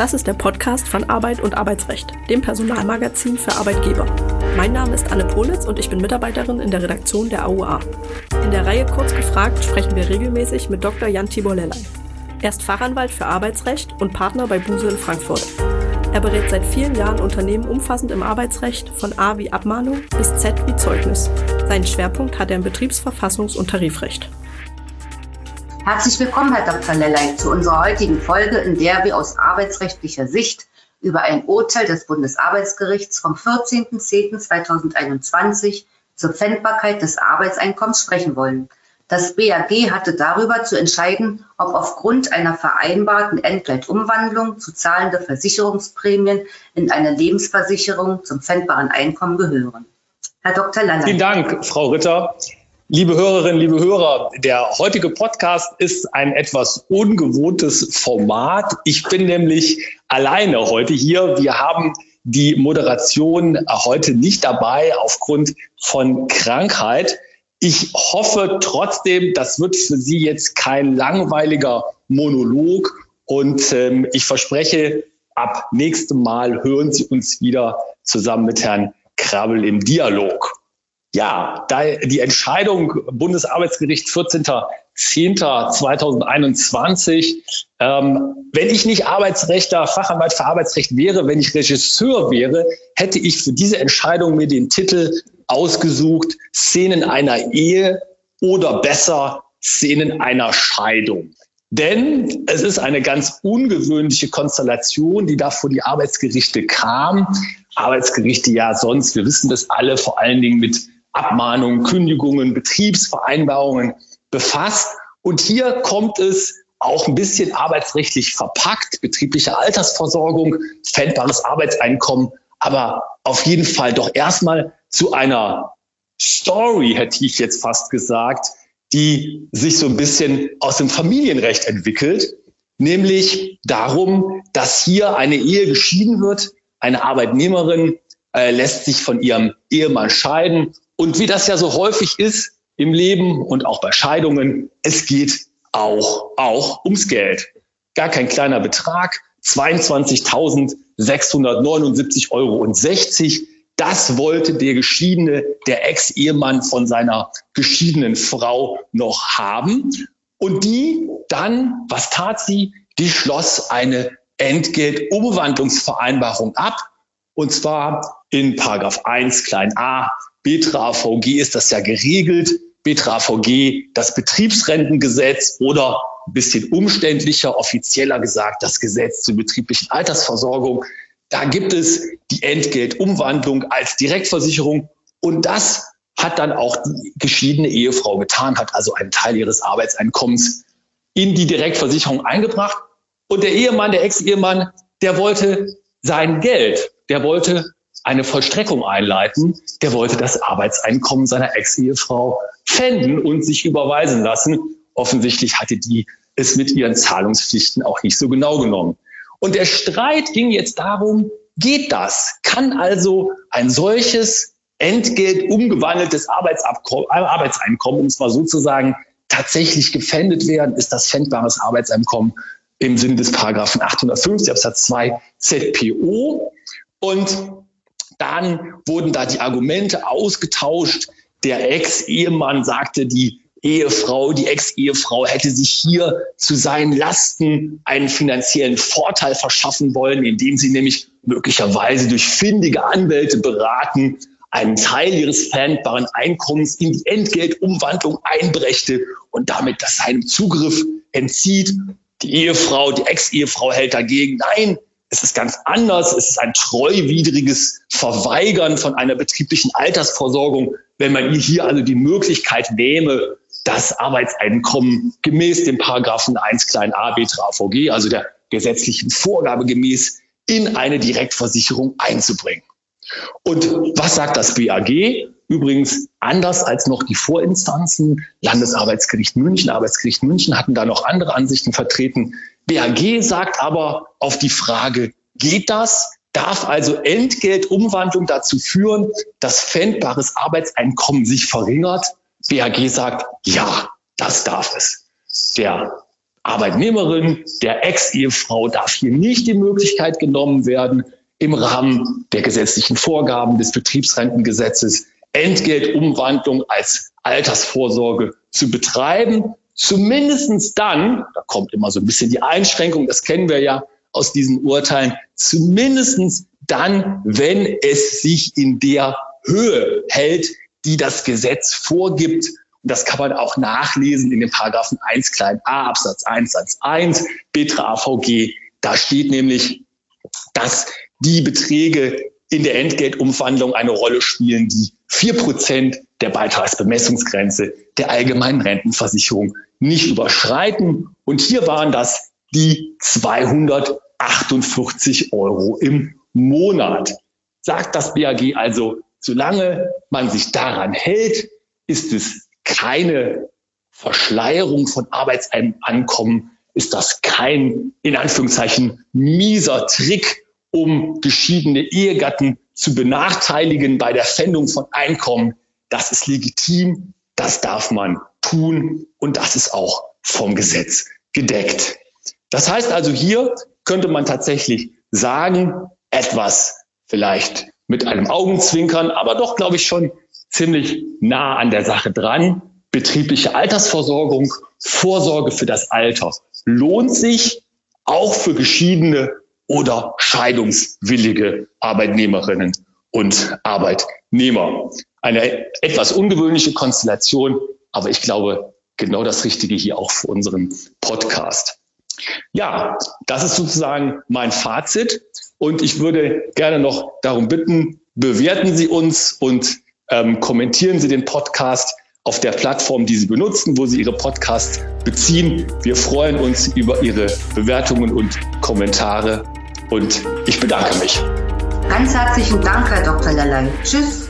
Das ist der Podcast von Arbeit und Arbeitsrecht, dem Personalmagazin für Arbeitgeber. Mein Name ist Anne Politz und ich bin Mitarbeiterin in der Redaktion der AUA. In der Reihe Kurz gefragt sprechen wir regelmäßig mit Dr. Jan Tibor Lellay. Er ist Fachanwalt für Arbeitsrecht und Partner bei Buse in Frankfurt. Er berät seit vielen Jahren Unternehmen umfassend im Arbeitsrecht, von A wie Abmahnung bis Z wie Zeugnis. Seinen Schwerpunkt hat er im Betriebsverfassungs- und Tarifrecht. Herzlich willkommen, Herr Dr. Lellay, zu unserer heutigen Folge, in der wir aus arbeitsrechtlicher Sicht über ein Urteil des Bundesarbeitsgerichts vom 14.10.2021 zur Pfändbarkeit des Arbeitseinkommens sprechen wollen. Das BAG hatte darüber zu entscheiden, ob aufgrund einer vereinbarten Entgeltumwandlung zu zahlende Versicherungsprämien in eine Lebensversicherung zum pfändbaren Einkommen gehören. Herr Dr. Lander. Vielen Dank, Frau Ritter. Liebe Hörerinnen, liebe Hörer, der heutige Podcast ist ein etwas ungewohntes Format. Ich bin nämlich alleine heute hier. Wir haben die Moderation heute nicht dabei aufgrund von Krankheit. Ich hoffe trotzdem, das wird für Sie jetzt kein langweiliger Monolog und ähm, ich verspreche, ab nächstem Mal hören Sie uns wieder zusammen mit Herrn Krabbel im Dialog. Ja, da die Entscheidung Bundesarbeitsgericht 14.10.2021, ähm, wenn ich nicht Arbeitsrechter, Fachanwalt für Arbeitsrecht wäre, wenn ich Regisseur wäre, hätte ich für diese Entscheidung mir den Titel ausgesucht, Szenen einer Ehe oder besser Szenen einer Scheidung. Denn es ist eine ganz ungewöhnliche Konstellation, die da vor die Arbeitsgerichte kam. Arbeitsgerichte ja sonst, wir wissen das alle, vor allen Dingen mit Abmahnungen, Kündigungen, Betriebsvereinbarungen befasst. Und hier kommt es auch ein bisschen arbeitsrechtlich verpackt, betriebliche Altersversorgung, fändbares Arbeitseinkommen, aber auf jeden Fall doch erstmal zu einer Story, hätte ich jetzt fast gesagt, die sich so ein bisschen aus dem Familienrecht entwickelt, nämlich darum, dass hier eine Ehe geschieden wird, eine Arbeitnehmerin äh, lässt sich von ihrem Ehemann scheiden und wie das ja so häufig ist im Leben und auch bei Scheidungen, es geht auch, auch ums Geld. Gar kein kleiner Betrag, 22.679,60 Euro. Das wollte der Geschiedene, der Ex-Ehemann von seiner geschiedenen Frau noch haben. Und die dann, was tat sie? Die schloss eine Entgeltumwandlungsvereinbarung ab. Und zwar in Paragraph 1 klein a BTRA-VG ist das ja geregelt. BTRA-VG, das Betriebsrentengesetz oder ein bisschen umständlicher, offizieller gesagt, das Gesetz zur betrieblichen Altersversorgung. Da gibt es die Entgeltumwandlung als Direktversicherung und das hat dann auch die geschiedene Ehefrau getan, hat also einen Teil ihres Arbeitseinkommens in die Direktversicherung eingebracht. Und der Ehemann, der Ex-Ehemann, der wollte sein Geld, der wollte eine Vollstreckung einleiten. Der wollte das Arbeitseinkommen seiner Ex-Ehefrau pfänden und sich überweisen lassen. Offensichtlich hatte die es mit ihren Zahlungspflichten auch nicht so genau genommen. Und der Streit ging jetzt darum, geht das? Kann also ein solches Entgelt umgewandeltes Arbeitseinkommen, um es mal so zu sagen, tatsächlich gefändet werden? Ist das fändbares Arbeitseinkommen im Sinne des Paragraphen 850 Absatz 2 ZPO? Und dann wurden da die Argumente ausgetauscht. Der Ex-Ehemann sagte, die Ehefrau, die Ex-Ehefrau hätte sich hier zu seinen Lasten einen finanziellen Vorteil verschaffen wollen, indem sie nämlich möglicherweise durch findige Anwälte beraten, einen Teil ihres pfändbaren Einkommens in die Entgeltumwandlung einbrächte und damit das seinem Zugriff entzieht. Die Ehefrau, die Ex-Ehefrau hält dagegen, nein, es ist ganz anders. Es ist ein treuwidriges Verweigern von einer betrieblichen Altersversorgung, wenn man hier also die Möglichkeit nehme, das Arbeitseinkommen gemäß dem Paragraphen 1 klein a BTRAVG, also der gesetzlichen Vorgabe gemäß, in eine Direktversicherung einzubringen. Und was sagt das BAG? Übrigens anders als noch die Vorinstanzen. Landesarbeitsgericht München, Arbeitsgericht München hatten da noch andere Ansichten vertreten. BAG sagt aber auf die Frage, geht das? Darf also Entgeltumwandlung dazu führen, dass fändbares Arbeitseinkommen sich verringert? BAG sagt, ja, das darf es. Der Arbeitnehmerin, der Ex-Ehefrau darf hier nicht die Möglichkeit genommen werden, im Rahmen der gesetzlichen Vorgaben des Betriebsrentengesetzes Entgeltumwandlung als Altersvorsorge zu betreiben. Zumindestens dann, da kommt immer so ein bisschen die Einschränkung, das kennen wir ja aus diesen Urteilen, zumindestens dann, wenn es sich in der Höhe hält, die das Gesetz vorgibt. Und das kann man auch nachlesen in den Paragraphen 1 klein a Absatz 1 Satz 1 Betra AVG. Da steht nämlich, dass die Beträge in der Entgeltumwandlung eine Rolle spielen, die vier Prozent der Beitragsbemessungsgrenze der allgemeinen Rentenversicherung nicht überschreiten. Und hier waren das die 248 Euro im Monat. Sagt das BAG also, solange man sich daran hält, ist es keine Verschleierung von Arbeitsankommen, ist das kein, in Anführungszeichen, mieser Trick, um geschiedene Ehegatten zu benachteiligen bei der Fändung von Einkommen. Das ist legitim, das darf man tun und das ist auch vom Gesetz gedeckt. Das heißt also, hier könnte man tatsächlich sagen, etwas vielleicht mit einem Augenzwinkern, aber doch, glaube ich, schon ziemlich nah an der Sache dran. Betriebliche Altersversorgung, Vorsorge für das Alter lohnt sich auch für geschiedene oder scheidungswillige Arbeitnehmerinnen und Arbeitnehmer. Eine etwas ungewöhnliche Konstellation, aber ich glaube, genau das Richtige hier auch für unseren Podcast. Ja, das ist sozusagen mein Fazit. Und ich würde gerne noch darum bitten, bewerten Sie uns und ähm, kommentieren Sie den Podcast auf der Plattform, die Sie benutzen, wo Sie Ihre Podcasts beziehen. Wir freuen uns über Ihre Bewertungen und Kommentare und ich bedanke mich. Ganz herzlichen Dank, Herr Dr. Lellay. Tschüss